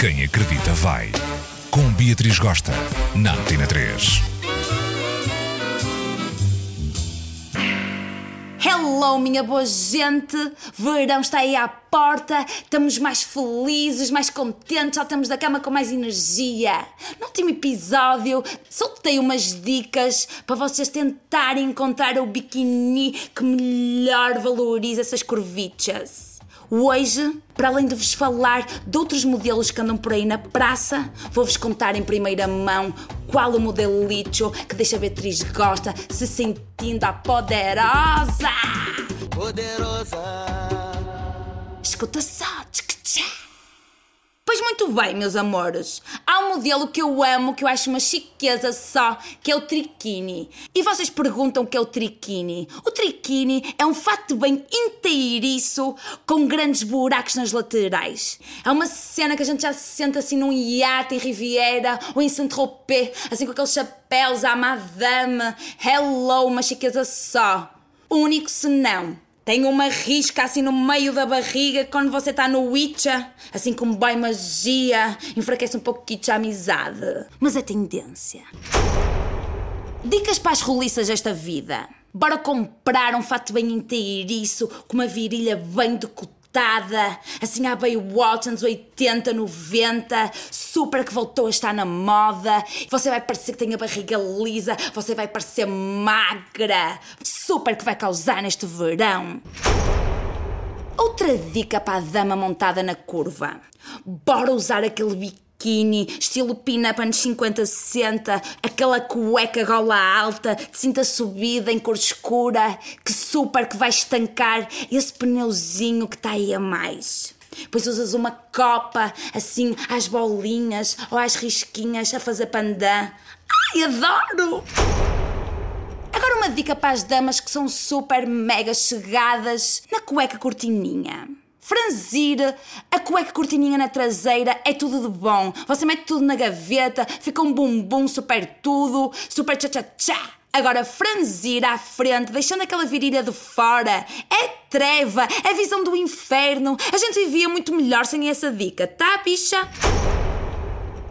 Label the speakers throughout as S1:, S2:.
S1: Quem acredita vai. Com Beatriz Gosta, na Antena 3.
S2: Hello, minha boa gente! Verão está aí à porta, estamos mais felizes, mais contentes, já estamos da cama com mais energia. No último episódio, soltei umas dicas para vocês tentarem encontrar o biquíni que melhor valoriza essas curvichas. Hoje, para além de vos falar de outros modelos que andam por aí na praça, vou-vos contar em primeira mão qual o modelo lixo que deixa a Beatriz gosta se sentindo a poderosa.
S3: poderosa.
S2: Escuta só, tchic-tchá. Pois muito bem, meus amores. Há um modelo que eu amo, que eu acho uma chiqueza só, que é o triquini. E vocês perguntam o que é o triquini. O triquini é um fato bem inteiriço, com grandes buracos nas laterais. É uma cena que a gente já se sente assim num iate em Riviera ou em Saint-Tropez, assim com aqueles chapéus à madame. Hello, uma chiqueza só. Único se não. Tem uma risca assim no meio da barriga quando você está no Witcher, assim como bem magia, enfraquece um pouco a amizade. Mas é tendência. Dicas para as roliças desta vida. Bora comprar um fato bem inteiriço, com uma virilha bem decotada, assim à Baywatch anos 80, 90, super que voltou a estar na moda. Você vai parecer que tem a barriga lisa, você vai parecer magra, super que vai causar neste verão. Outra dica para a dama montada na curva. Bora usar aquele biquíni, estilo pin-up anos 50, 60, aquela cueca gola alta, de cinta subida em cor escura, que super que vai estancar esse pneuzinho que está aí a mais. Depois usas uma copa, assim, às bolinhas ou às risquinhas a fazer pandan. Ai, adoro! Agora uma dica para as damas que são super mega chegadas na cueca cortininha. Franzir a cueca cortininha na traseira é tudo de bom. Você mete tudo na gaveta, fica um bumbum super tudo, super tcha-tcha-tcha. Agora, franzir à frente, deixando aquela virilha de fora, é treva, é visão do inferno. A gente vivia muito melhor sem essa dica, tá, bicha?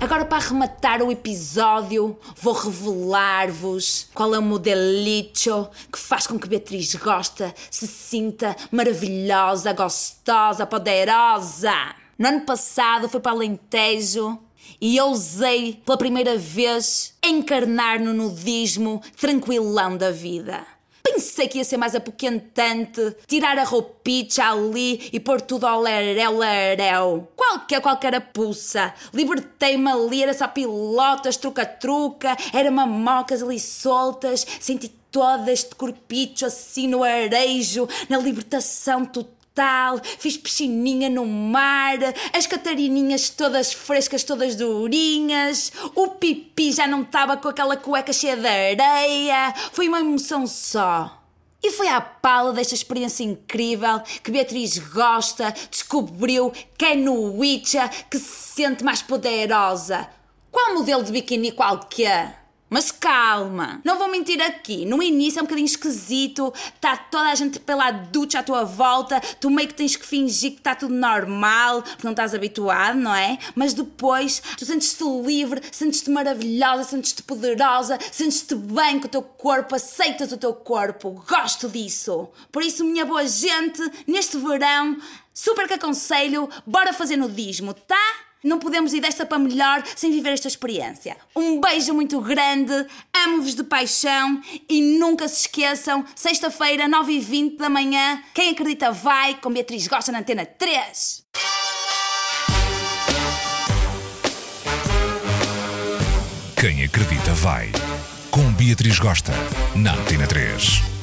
S2: Agora, para arrematar o episódio, vou revelar-vos qual é o modelito que faz com que Beatriz Gosta se sinta maravilhosa, gostosa, poderosa. No ano passado fui para Alentejo e eu usei pela primeira vez encarnar no nudismo tranquilão da vida. Pensei que ia ser mais apoquentante, tirar a roupita ali e pôr tudo ao lerel, lerel. Qualquer, qualquer apuça. Libertei-me ali, era só pilotas, truca-truca, era mamocas ali soltas, senti todo este corpicho assim no arejo, na libertação total tal, fiz piscininha no mar, as catarininhas todas frescas, todas durinhas, o pipi já não estava com aquela cueca cheia de areia, foi uma emoção só. E foi à pala desta experiência incrível que Beatriz gosta, descobriu que é no Witcher que se sente mais poderosa. Qual modelo de biquíni qualquer? Mas calma, não vou mentir aqui. No início é um bocadinho esquisito, está toda a gente pela ducha à tua volta, tu meio que tens que fingir que está tudo normal, porque não estás habituado, não é? Mas depois tu sentes-te livre, sentes-te maravilhosa, sentes-te poderosa, sentes-te bem com o teu corpo, aceitas o teu corpo. Gosto disso. Por isso, minha boa gente, neste verão, super que aconselho, bora fazer nudismo, tá? Não podemos ir desta para melhor sem viver esta experiência. Um beijo muito grande, amo-vos de paixão e nunca se esqueçam, sexta-feira, 9h20 da manhã, quem acredita vai, com Beatriz Gosta na Antena 3.
S1: Quem acredita vai. Com Beatriz Gosta, na Antena 3.